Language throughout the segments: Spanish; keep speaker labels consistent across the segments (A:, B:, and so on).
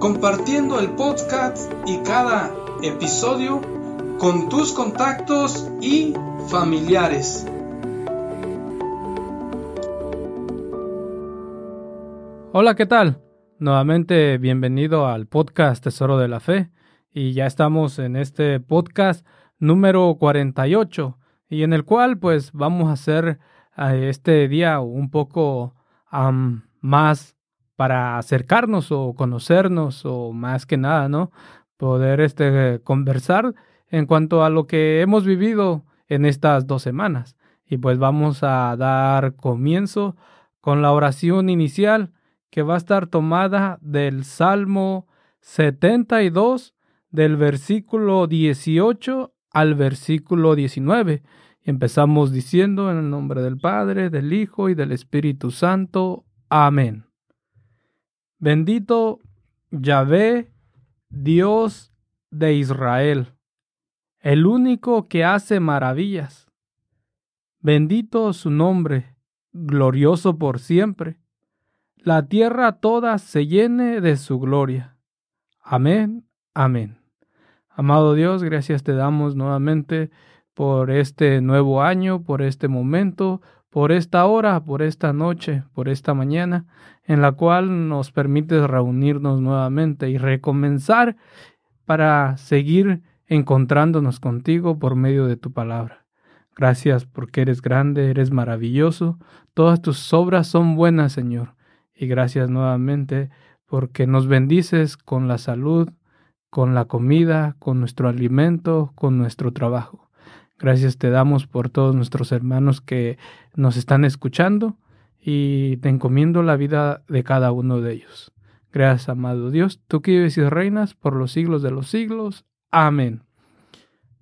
A: compartiendo el podcast y cada episodio con tus contactos y familiares.
B: Hola, ¿qué tal? Nuevamente bienvenido al podcast Tesoro de la Fe y ya estamos en este podcast número 48 y en el cual pues vamos a hacer eh, este día un poco más para acercarnos o conocernos o más que nada, ¿no? Poder este, conversar en cuanto a lo que hemos vivido en estas dos semanas. Y pues vamos a dar comienzo con la oración inicial que va a estar tomada del Salmo 72 del versículo 18 al versículo 19. Y empezamos diciendo en el nombre del Padre, del Hijo y del Espíritu Santo. Amén. Bendito Yahvé, Dios de Israel, el único que hace maravillas. Bendito su nombre, glorioso por siempre. La tierra toda se llene de su gloria. Amén, amén. Amado Dios, gracias te damos nuevamente por este nuevo año, por este momento, por esta hora, por esta noche, por esta mañana, en la cual nos permites reunirnos nuevamente y recomenzar para seguir encontrándonos contigo por medio de tu palabra. Gracias porque eres grande, eres maravilloso, todas tus obras son buenas, Señor. Y gracias nuevamente porque nos bendices con la salud, con la comida, con nuestro alimento, con nuestro trabajo. Gracias te damos por todos nuestros hermanos que nos están escuchando y te encomiendo la vida de cada uno de ellos. Gracias, amado Dios, tú que vives y reinas por los siglos de los siglos. Amén.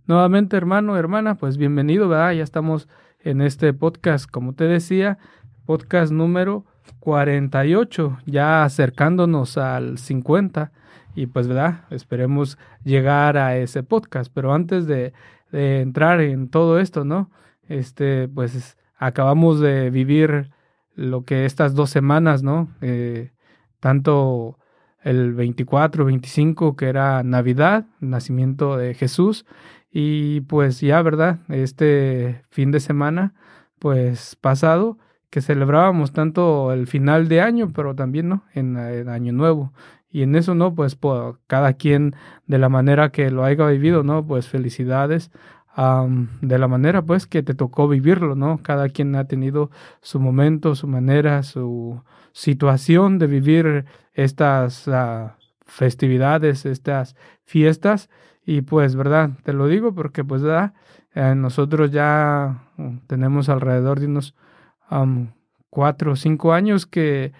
B: Nuevamente, hermano, hermana, pues bienvenido, ¿verdad? Ya estamos en este podcast, como te decía, podcast número 48, ya acercándonos al 50 y pues, ¿verdad? Esperemos llegar a ese podcast, pero antes de de entrar en todo esto, ¿no? Este, pues acabamos de vivir lo que estas dos semanas, ¿no? Eh, tanto el 24, 25, que era Navidad, nacimiento de Jesús, y pues ya, ¿verdad? Este fin de semana, pues pasado, que celebrábamos tanto el final de año, pero también, ¿no? En, en Año Nuevo. Y en eso, ¿no? Pues por cada quien de la manera que lo haya vivido, ¿no? Pues felicidades. de la manera pues que te tocó vivirlo, ¿no? Cada quien ha tenido su momento, su manera, su situación de vivir estas ah, festividades, estas fiestas. Y pues, ¿verdad? Te lo digo porque pues. Eh, nosotros ya mm, tenemos alrededor de unos cuatro o cinco años que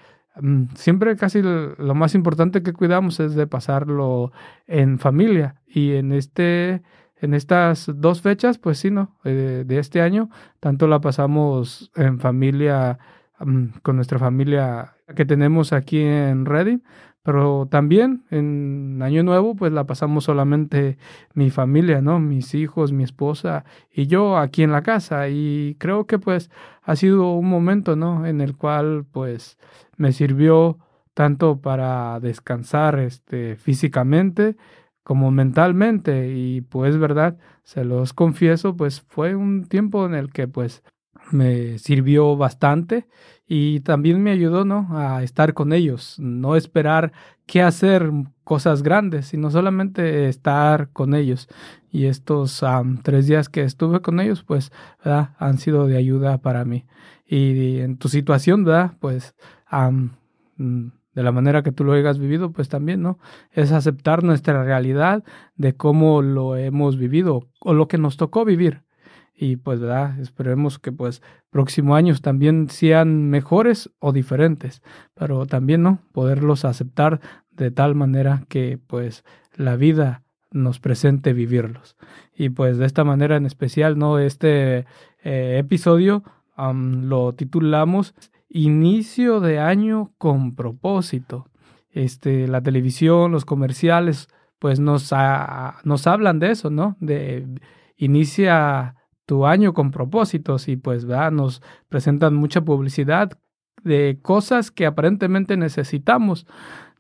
B: siempre casi lo más importante que cuidamos es de pasarlo en familia. Y en este en estas dos fechas pues sí no eh, de este año tanto la pasamos en familia mm, con nuestra familia que tenemos aquí en Reading pero también en Año Nuevo pues la pasamos solamente mi familia, ¿no? Mis hijos, mi esposa y yo aquí en la casa y creo que pues ha sido un momento, ¿no? En el cual pues me sirvió tanto para descansar este físicamente como mentalmente y pues verdad, se los confieso, pues fue un tiempo en el que pues me sirvió bastante y también me ayudó, ¿no? A estar con ellos, no esperar qué hacer cosas grandes, sino solamente estar con ellos. Y estos tres días que estuve con ellos, pues, ¿verdad? han sido de ayuda para mí. Y en tu situación, ¿verdad? Pues, mm, de la manera que tú lo hayas vivido, pues también, ¿no? Es aceptar nuestra realidad de cómo lo hemos vivido o lo que nos tocó vivir y pues verdad esperemos que pues próximos años también sean mejores o diferentes pero también no poderlos aceptar de tal manera que pues la vida nos presente vivirlos. Y pues de esta manera en especial no este eh, episodio lo titulamos inicio de año con propósito. Este la televisión los comerciales pues nos nos hablan de eso no de inicia tu año con propósitos y pues nos presentan mucha publicidad de cosas que aparentemente necesitamos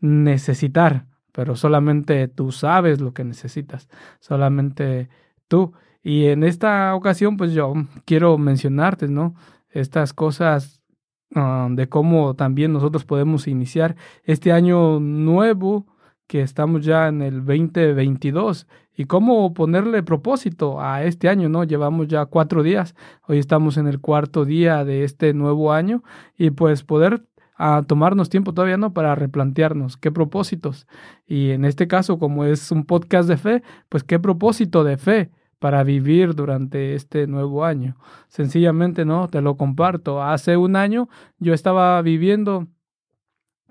B: necesitar, pero solamente tú sabes lo que necesitas, solamente tú. Y en esta ocasión pues yo quiero mencionarte, ¿no? Estas cosas ah, de cómo también nosotros podemos iniciar este año nuevo que estamos ya en el 2022 y cómo ponerle propósito a este año, ¿no? Llevamos ya cuatro días, hoy estamos en el cuarto día de este nuevo año y pues poder a ah, tomarnos tiempo todavía, ¿no? Para replantearnos qué propósitos. Y en este caso, como es un podcast de fe, pues qué propósito de fe para vivir durante este nuevo año. Sencillamente, ¿no? Te lo comparto. Hace un año yo estaba viviendo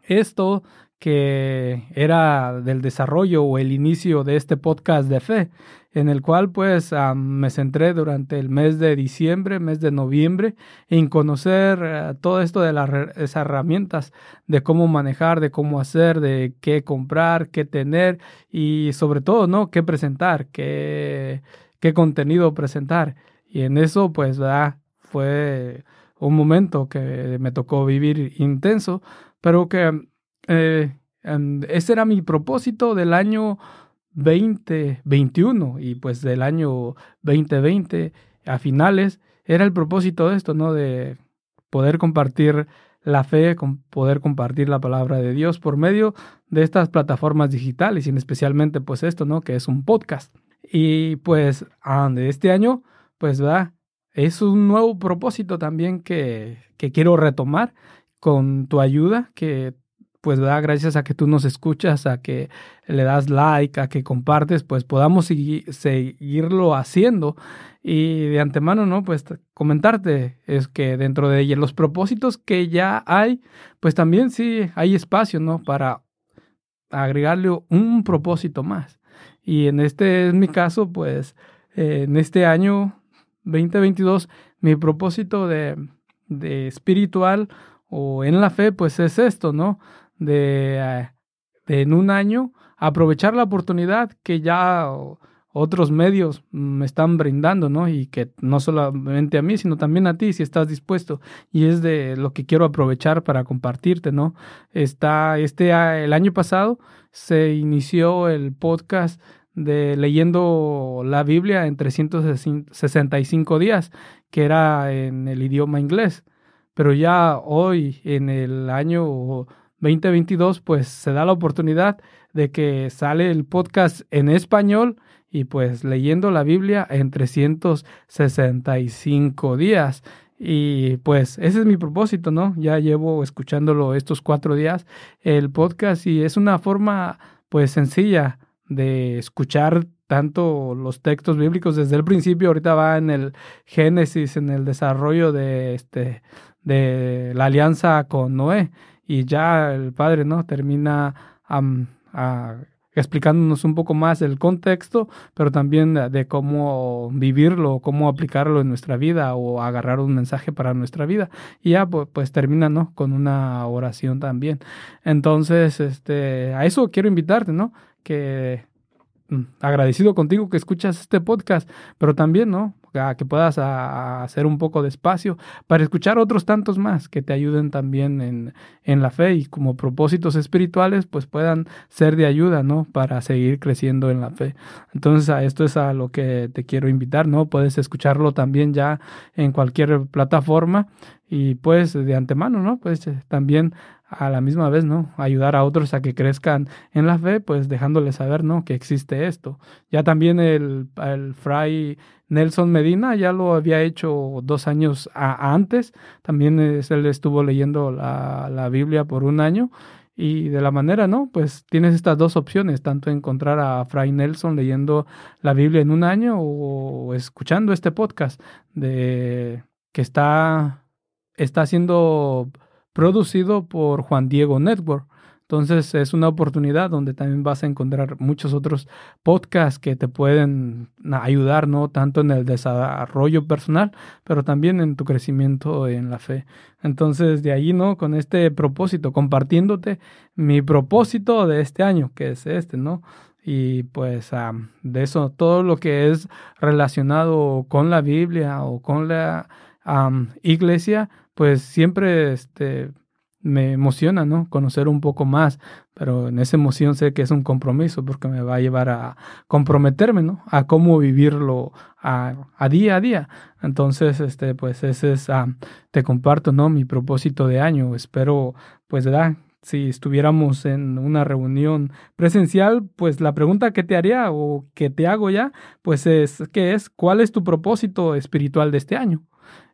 B: esto que era del desarrollo o el inicio de este podcast de fe, en el cual pues me centré durante el mes de diciembre, mes de noviembre, en conocer eh, todo esto de las herramientas, de cómo manejar, de cómo hacer, de qué comprar, qué tener y sobre todo, ¿no? qué presentar, qué, qué contenido presentar. Y en eso pues fue un momento que me tocó vivir intenso, pero que eh, ese era mi propósito del año 2021 y pues del año 2020 a finales era el propósito de esto, ¿no? De poder compartir la fe, poder compartir la palabra de Dios por medio de estas plataformas digitales y especialmente pues esto, ¿no? Que es un podcast. Y pues de este año, pues va, es un nuevo propósito también que, que quiero retomar con tu ayuda, que pues da gracias a que tú nos escuchas, a que le das like, a que compartes, pues podamos seguirlo haciendo. Y de antemano, ¿no? Pues comentarte es que dentro de los propósitos que ya hay, pues también sí hay espacio, ¿no? Para agregarle un propósito más. Y en este es mi caso, pues en este año 2022, mi propósito de, de espiritual o en la fe, pues es esto, ¿no? De, en un año aprovechar la oportunidad que ya otros medios me están brindando, ¿no? Y que no solamente a mí, sino también a ti, si estás dispuesto. Y es de lo que quiero aprovechar para compartirte, ¿no? Está, este, el año pasado se inició el podcast de leyendo la Biblia en 365 días, que era en el idioma inglés. Pero ya hoy, en el año 2022, pues se da la oportunidad de que sale el podcast en español y pues leyendo la Biblia en 365 días. Y pues ese es mi propósito, ¿no? Ya llevo escuchándolo estos cuatro días el podcast y es una forma pues sencilla de escuchar tanto los textos bíblicos desde el principio, ahorita va en el Génesis, en el desarrollo de este de la alianza con Noé y ya el padre no termina explicándonos un poco más el contexto, pero también de, cómo vivirlo, cómo aplicarlo en nuestra vida o agarrar un mensaje para nuestra vida. Y ya pues, pues, termina, ¿no? Con una oración también. Entonces, este, a eso quiero invitarte, ¿no? Que mm, agradecido contigo que escuchas este podcast, pero también, ¿no? Que puedas hacer un poco de espacio para escuchar otros tantos más que te ayuden también en, en, la fe y como propósitos espirituales pues puedan ser de ayuda, ¿no? Para seguir creciendo en la fe. Entonces a esto es a lo que te quiero invitar, ¿no? Puedes escucharlo también ya en cualquier plataforma y pues de antemano, ¿no? Pues también a la misma vez, ¿no? Ayudar a otros a que crezcan en la fe, pues dejándoles saber, ¿no? Que existe esto. Ya también el, el fray Nelson Medina ya lo había hecho dos años antes. También él estuvo leyendo la, la Biblia por un año. Y de la manera, ¿no? Pues tienes estas dos opciones, tanto encontrar a Fray Nelson leyendo la Biblia en un año o escuchando este podcast de que está, está siendo producido por Juan Diego Network. Entonces es una oportunidad donde también vas a encontrar muchos otros podcasts que te pueden ayudar, ¿no? Tanto en el desarrollo personal, pero también en tu crecimiento en la fe. Entonces de ahí, ¿no? Con este propósito, compartiéndote mi propósito de este año, que es este, ¿no? Y pues de eso, todo lo que es relacionado con la Biblia o con la iglesia, pues siempre este, me emociona, ¿no? Conocer un poco más, pero en esa emoción sé que es un compromiso porque me va a llevar a comprometerme, ¿no? A cómo vivirlo a, día a día. Entonces, este, pues ese es, ah, te comparto, ¿no? Mi propósito de año. Espero, pues, ¿verdad? Si estuviéramos en una reunión presencial, pues la pregunta que te haría o que te hago ya, pues es, ¿qué es? ¿Cuál es tu propósito espiritual de este año?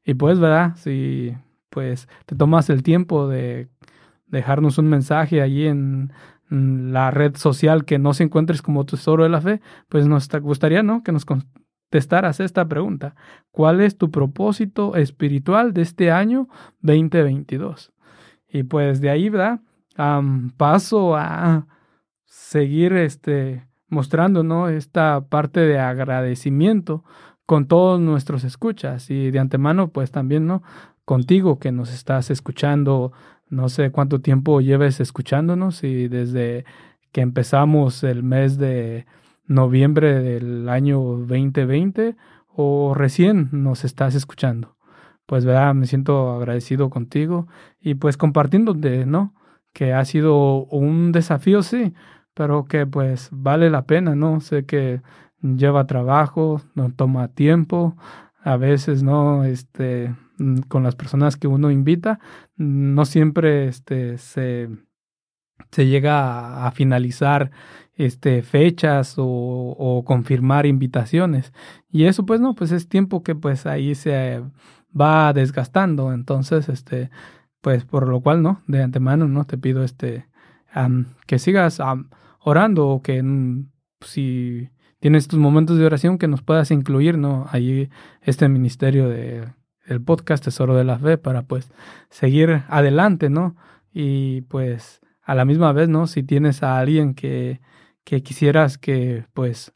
B: Y pues, ¿verdad? Si pues te tomas el tiempo de dejarnos un mensaje allí en, la red social que no se encuentres como tesoro de la fe, pues nos gustaría, ¿no? Que nos contestaras esta pregunta. ¿Cuál es tu propósito espiritual de este año 2022? Y pues de ahí, ¿verdad? paso a seguir este, mostrando, ¿no? Esta parte de agradecimiento con todos nuestros escuchas y de antemano, pues también, ¿no? Contigo que nos estás escuchando. No sé cuánto tiempo lleves escuchándonos y desde que empezamos el mes de noviembre del año 2020 o recién nos estás escuchando. Pues verdad, me siento agradecido contigo y pues compartiéndote, ¿no? Que ha sido un desafío, sí, pero que pues vale la pena, ¿no? Sé que lleva trabajo, no toma tiempo, a veces, ¿no? Este, con las personas que uno invita, no siempre este, se, se llega a, finalizar este, fechas o, o, confirmar invitaciones. Y eso pues no, pues es tiempo que pues ahí se va desgastando. Entonces, este, pues por lo cual, ¿no? De antemano, ¿no? Te pido este, que sigas orando o que mm, si tienes tus momentos de oración que nos puedas incluir, ¿no? Ahí este ministerio de el podcast Tesoro de la Fe para pues seguir adelante, ¿no? Y pues a la misma vez, ¿no? Si tienes a alguien que, que quisieras que pues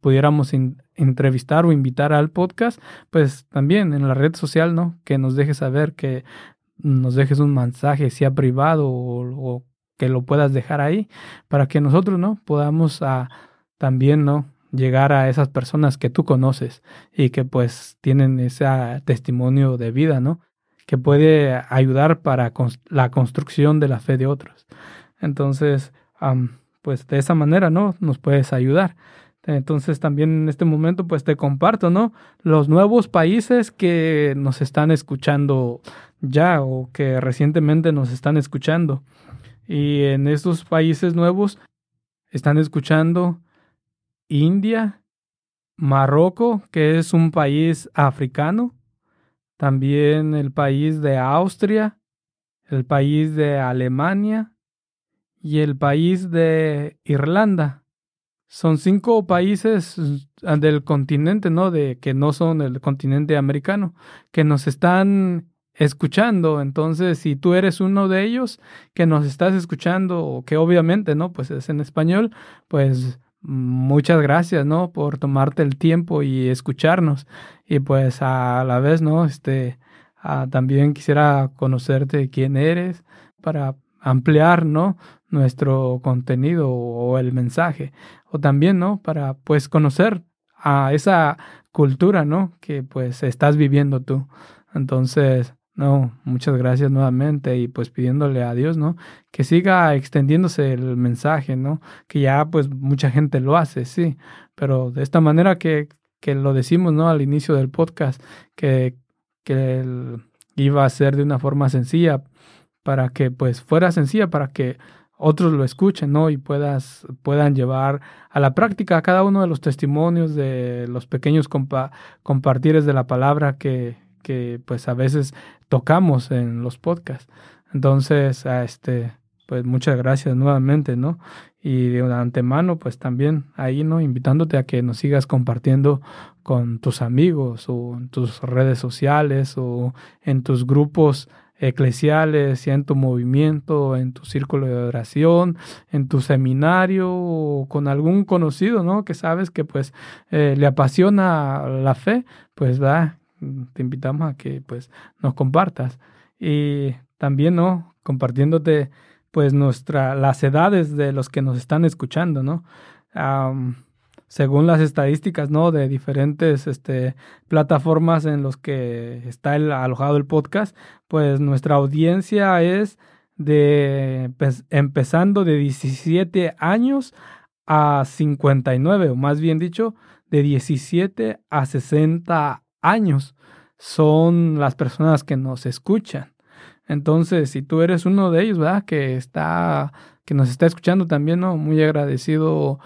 B: pudiéramos entrevistar o invitar al podcast, pues también en la red social, ¿no? Que nos dejes saber, que nos dejes un mensaje, sea privado o, o que lo puedas dejar ahí, para que nosotros, ¿no? Podamos a, también, ¿no? Llegar a esas personas que tú conoces y que pues tienen ese testimonio de vida, ¿no? Que puede ayudar para la construcción de la fe de otros. Entonces, pues de esa manera, ¿no? Nos puedes ayudar. Entonces también en este momento pues te comparto, ¿no? Los nuevos países que nos están escuchando ya o que recientemente nos están escuchando. Y en estos países nuevos están escuchando India, Marruecos, que es un país africano, también el país de Austria, el país de Alemania y el país de Irlanda. Son cinco países mm, del continente, ¿no? De que no son el continente americano, que nos están escuchando. Entonces, si tú eres uno de ellos que nos estás escuchando, que obviamente, ¿no? Pues es en español, pues muchas gracias, ¿no? Por tomarte el tiempo y escucharnos. Y pues a la vez, ¿no? Este, también quisiera conocerte quién eres para ampliar, ¿no? Nuestro contenido o el mensaje. O también, ¿no? Para pues conocer a esa cultura, ¿no? Que pues estás viviendo tú. Entonces, no, muchas gracias nuevamente y pues pidiéndole a Dios, ¿no? Que siga extendiéndose el mensaje, ¿no? Que ya pues mucha gente lo hace, sí, pero de esta manera que, que lo decimos, ¿no? Al inicio del podcast, que, que iba a ser de una forma sencilla para que pues fuera sencilla, para que otros lo escuchen, ¿no? Y puedas, puedan llevar a la práctica cada uno de los testimonios de los pequeños compa compartires de la palabra que, que pues a veces tocamos en los podcasts. Entonces, a este, pues muchas gracias nuevamente, ¿no? Y de antemano, pues también ahí, ¿no? Invitándote a que nos sigas compartiendo con tus amigos o en tus redes sociales o en tus grupos eclesiales, ya en tu movimiento, en tu círculo de oración, en tu seminario o con algún conocido, ¿no? Que sabes que pues eh, le apasiona la fe, pues va, te invitamos a que pues nos compartas. Y también no compartiéndote pues nuestra las edades de los que nos están escuchando no según las estadísticas no de diferentes este plataformas en los que está el, alojado el podcast pues nuestra audiencia es de pues, empezando de 17 años a 59 o más bien dicho de 17 a 60 años son las personas que nos escuchan. Entonces, si tú eres uno de ellos, ¿verdad? Que está, que nos está escuchando también, ¿no? Muy agradecido,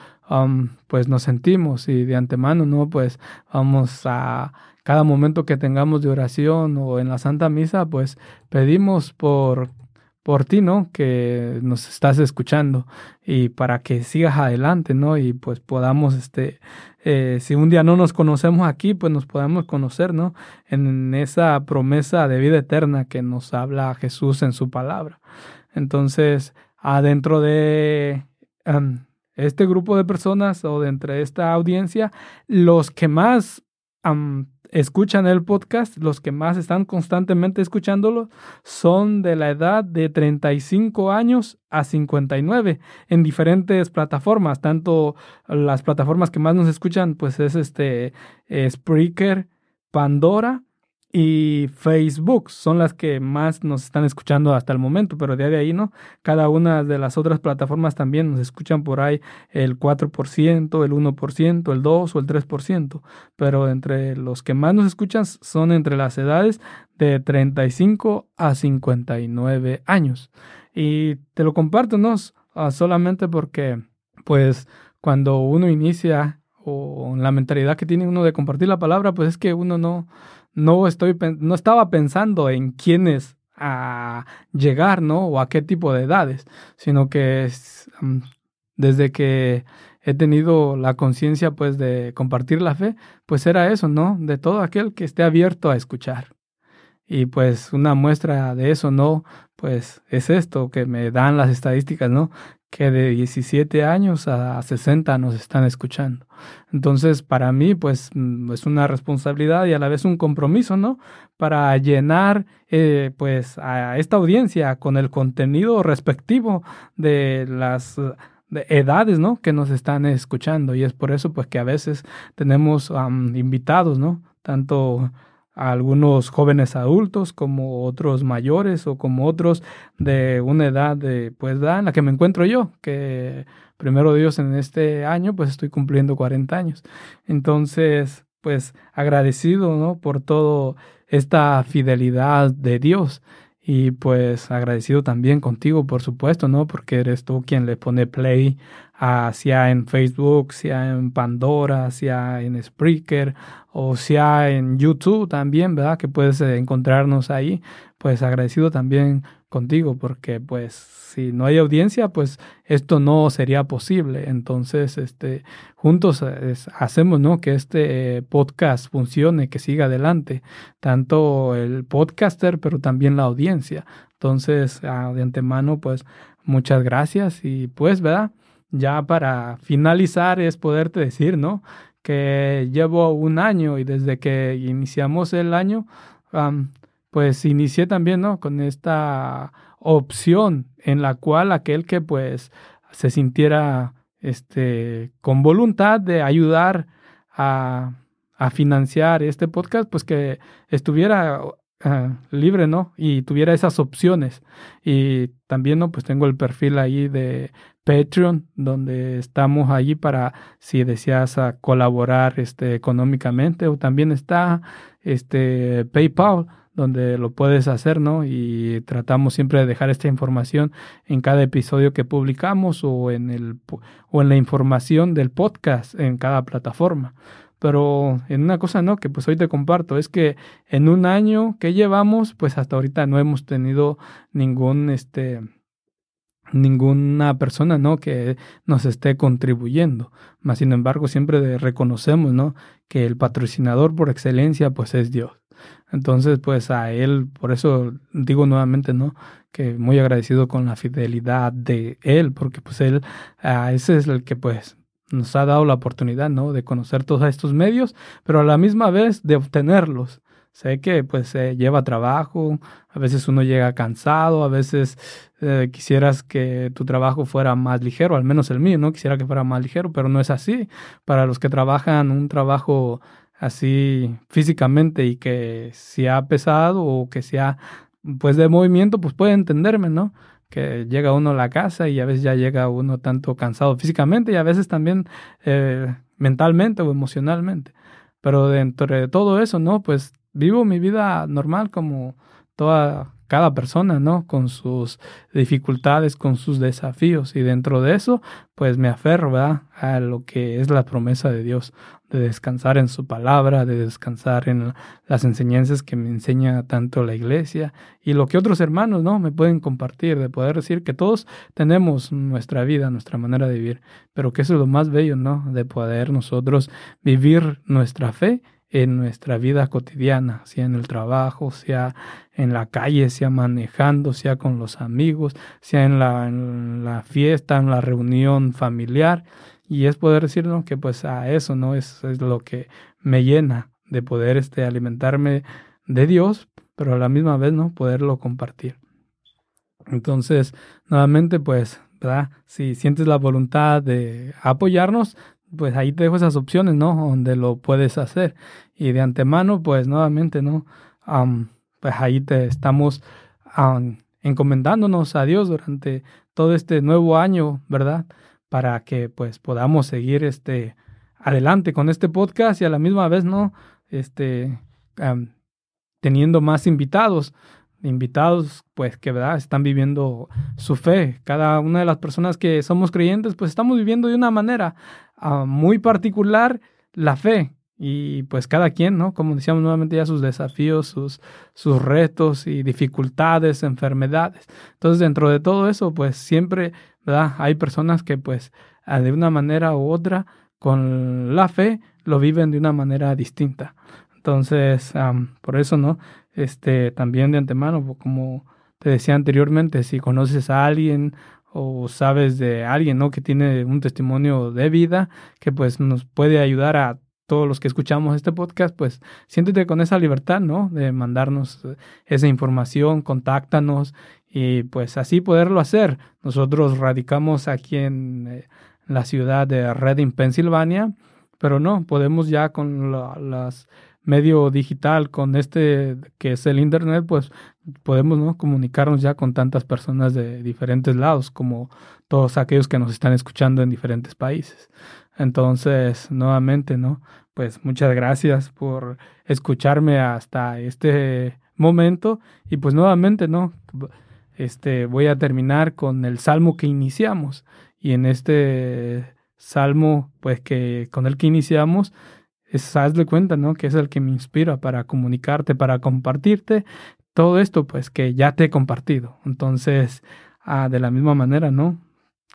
B: pues nos sentimos y de antemano, ¿no? Pues vamos a cada momento que tengamos de oración o en la Santa Misa, pues pedimos por por ti, ¿no? Que nos estás escuchando y para que sigas adelante, ¿no? Y pues podamos, este, eh, si un día no nos conocemos aquí, pues nos podamos conocer, ¿no? En esa promesa de vida eterna que nos habla Jesús en su palabra. Entonces, adentro de este grupo de personas o de entre esta audiencia, los que más escuchan el podcast, los que más están constantemente escuchándolo, son de la edad de 35 años a 59 en diferentes plataformas. Tanto las plataformas que más nos escuchan, pues es este Spreaker, Pandora y Facebook son las que más nos están escuchando hasta el momento, pero de ahí no, cada una de las otras plataformas también nos escuchan por ahí el 4%, el 1%, el 2 o el 3%, pero entre los que más nos escuchan son entre las edades de 35 a 59 años. Y te lo comparto, ¿no? Ah, solamente porque, pues, cuando uno inicia o la mentalidad que tiene uno de compartir la palabra, pues es que uno no no estoy no estaba pensando en quiénes a llegar, ¿no? O a qué tipo de edades, sino que desde que he tenido la conciencia pues de compartir la fe, pues era eso, ¿no? De todo aquel que esté abierto a escuchar. Y pues una muestra de eso, ¿no? Pues es esto que me dan las estadísticas, ¿no? que de 17 años a 60 nos están escuchando. Entonces, para mí, pues mm, es una responsabilidad y a la vez un compromiso, ¿no? Para llenar, eh, pues, a esta audiencia con el contenido respectivo de las edades, ¿no? Que nos están escuchando. Y es por eso, pues, que a veces tenemos invitados, ¿no? Tanto algunos jóvenes adultos como otros mayores o como otros de una edad de pues edad en la que me encuentro yo que primero Dios en este año pues estoy cumpliendo 40 años. Entonces pues agradecido no por todo esta fidelidad de Dios. Y pues agradecido también contigo, por supuesto, ¿no? Porque eres tú quien le pone play, a, sea en Facebook, sea en Pandora, sea en Spreaker o sea en YouTube también, ¿verdad? Que puedes eh, encontrarnos ahí. Pues agradecido también contigo porque pues si no hay audiencia pues esto no sería posible entonces este juntos eh, hacemos no que este eh, podcast funcione que siga adelante tanto el podcaster pero también la audiencia entonces ah, de antemano pues muchas gracias y pues verdad ya para finalizar es poderte decir no que llevo un año y desde que iniciamos el año pues inicié también, ¿no? Con esta opción en la cual aquel que pues se sintiera este con voluntad de ayudar a, a financiar este podcast, pues que estuviera libre, ¿no? Y tuviera esas opciones. Y también, ¿no? Pues tengo el perfil ahí de Patreon, donde estamos allí para si deseas colaborar este, económicamente, o también está este PayPal, donde lo puedes hacer, ¿no? Y tratamos siempre de dejar esta información en cada episodio que publicamos o en el o en la información del podcast en cada plataforma. Pero en una cosa, ¿no? Que pues hoy te comparto, es que en un año que llevamos, pues hasta ahorita no hemos tenido ningún, este, ninguna persona, ¿no? Que nos esté contribuyendo. Más sin embargo, siempre reconocemos, ¿no? Que el patrocinador por excelencia, pues es Dios. Entonces, pues a él, por eso digo nuevamente, ¿no? Que muy agradecido con la fidelidad de él, porque pues él, a ese es el que pues nos ha dado la oportunidad, ¿no? De conocer todos estos medios, pero a la misma vez de obtenerlos. Sé que pues se lleva trabajo, a veces uno llega cansado, a veces eh, quisieras que tu trabajo fuera más ligero, al menos el mío, ¿no? Quisiera que fuera más ligero, pero no es así. Para los que trabajan un trabajo así físicamente y que sea pesado o que sea pues de movimiento, pues puede entenderme, ¿no? Que llega uno a la casa y a veces ya llega uno tanto cansado físicamente y a veces también eh, mentalmente o emocionalmente. Pero dentro de todo eso, ¿no? Pues vivo mi vida normal como toda cada persona, ¿no? Con sus dificultades, con sus desafíos. Y dentro de eso, pues me aferro. A lo que es la promesa de Dios, de descansar en su palabra, de descansar en las enseñanzas que me enseña tanto la iglesia y lo que otros hermanos, ¿no? Me pueden compartir, de poder decir que todos tenemos nuestra vida, nuestra manera de vivir, pero que eso es lo más bello, ¿no? De poder nosotros vivir nuestra fe en nuestra vida cotidiana, sea en el trabajo, sea en la calle, sea manejando, sea con los amigos, sea en la, fiesta, en la reunión familiar. Y es poder decirnos que pues a eso no es, es, lo que me llena de poder este, alimentarme de Dios, pero a la misma vez no poderlo compartir. Entonces, nuevamente, pues, ¿verdad? Si sientes la voluntad de apoyarnos, pues ahí te dejo esas opciones, ¿no? Donde lo puedes hacer. Y de antemano, pues nuevamente, ¿no? pues ahí te estamos encomendándonos a Dios durante todo este nuevo año, ¿verdad? Para que pues podamos seguir este adelante con este podcast y a la misma vez, ¿no? Este, teniendo más invitados invitados, pues que verdad están viviendo su fe. Cada una de las personas que somos creyentes, pues estamos viviendo de una manera ah, muy particular la fe. Y pues cada quien, ¿no? Como decíamos nuevamente ya sus desafíos, sus, sus retos y dificultades, enfermedades. Entonces dentro de todo eso, pues siempre, ¿verdad? Hay personas que pues ah, de una manera u otra, con la fe, lo viven de una manera distinta. Entonces, por eso, ¿no? Este, también de antemano, como te decía anteriormente, si conoces a alguien o sabes de alguien, ¿no? Que tiene un testimonio de vida que pues nos puede ayudar a todos los que escuchamos este podcast, pues siéntete con esa libertad, ¿no? De mandarnos esa información, contáctanos y pues así poderlo hacer. Nosotros radicamos aquí en eh, la ciudad de Reading, Pensilvania, pero no, podemos ya con las medio digital, con este que es el Internet, pues podemos ¿no? comunicarnos ya con tantas personas de diferentes lados, como todos aquellos que nos están escuchando en diferentes países. Entonces, nuevamente, ¿no? Pues muchas gracias por escucharme hasta este momento y pues nuevamente, ¿no? Este voy a terminar con el salmo que iniciamos y en este salmo pues que con el que iniciamos es, hazle cuenta, ¿no? Que es el que me inspira para comunicarte, para compartirte todo esto, pues que ya te he compartido. Entonces, ah, de la misma manera, ¿no?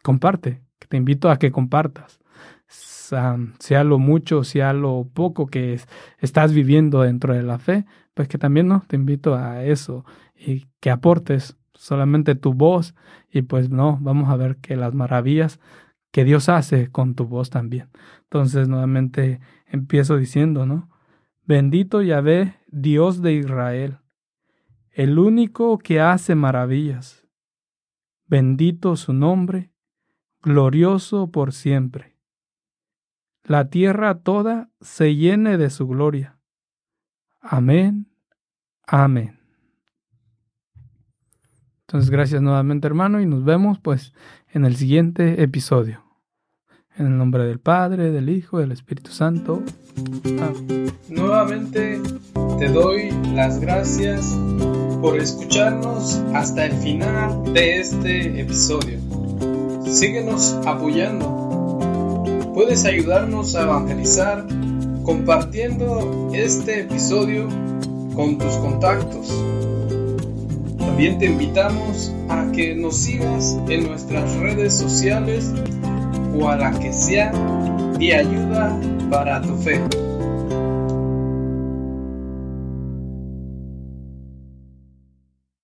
B: Comparte, te invito a que compartas. sea lo mucho, sea lo poco que estás viviendo dentro de la fe, pues que también, ¿no? Te invito a eso y que aportes solamente tu voz y pues no, vamos a ver que las maravillas que Dios hace con tu voz también. Entonces, nuevamente empiezo diciendo, ¿no? Bendito Yahvé, Dios de Israel, el único que hace maravillas. Bendito su nombre, glorioso por siempre. la tierra toda se llene de su gloria. Amén. Amén. Entonces, gracias nuevamente, hermano, y nos vemos pues en el siguiente episodio. En el nombre del Padre, del Hijo del Espíritu Santo.
A: Amén. Nuevamente te doy las gracias por escucharnos hasta el final de este episodio. Síguenos apoyando. Puedes ayudarnos a evangelizar compartiendo este episodio con tus contactos. También te invitamos a que nos sigas en nuestras redes sociales o a la que sea de ayuda para tu fe.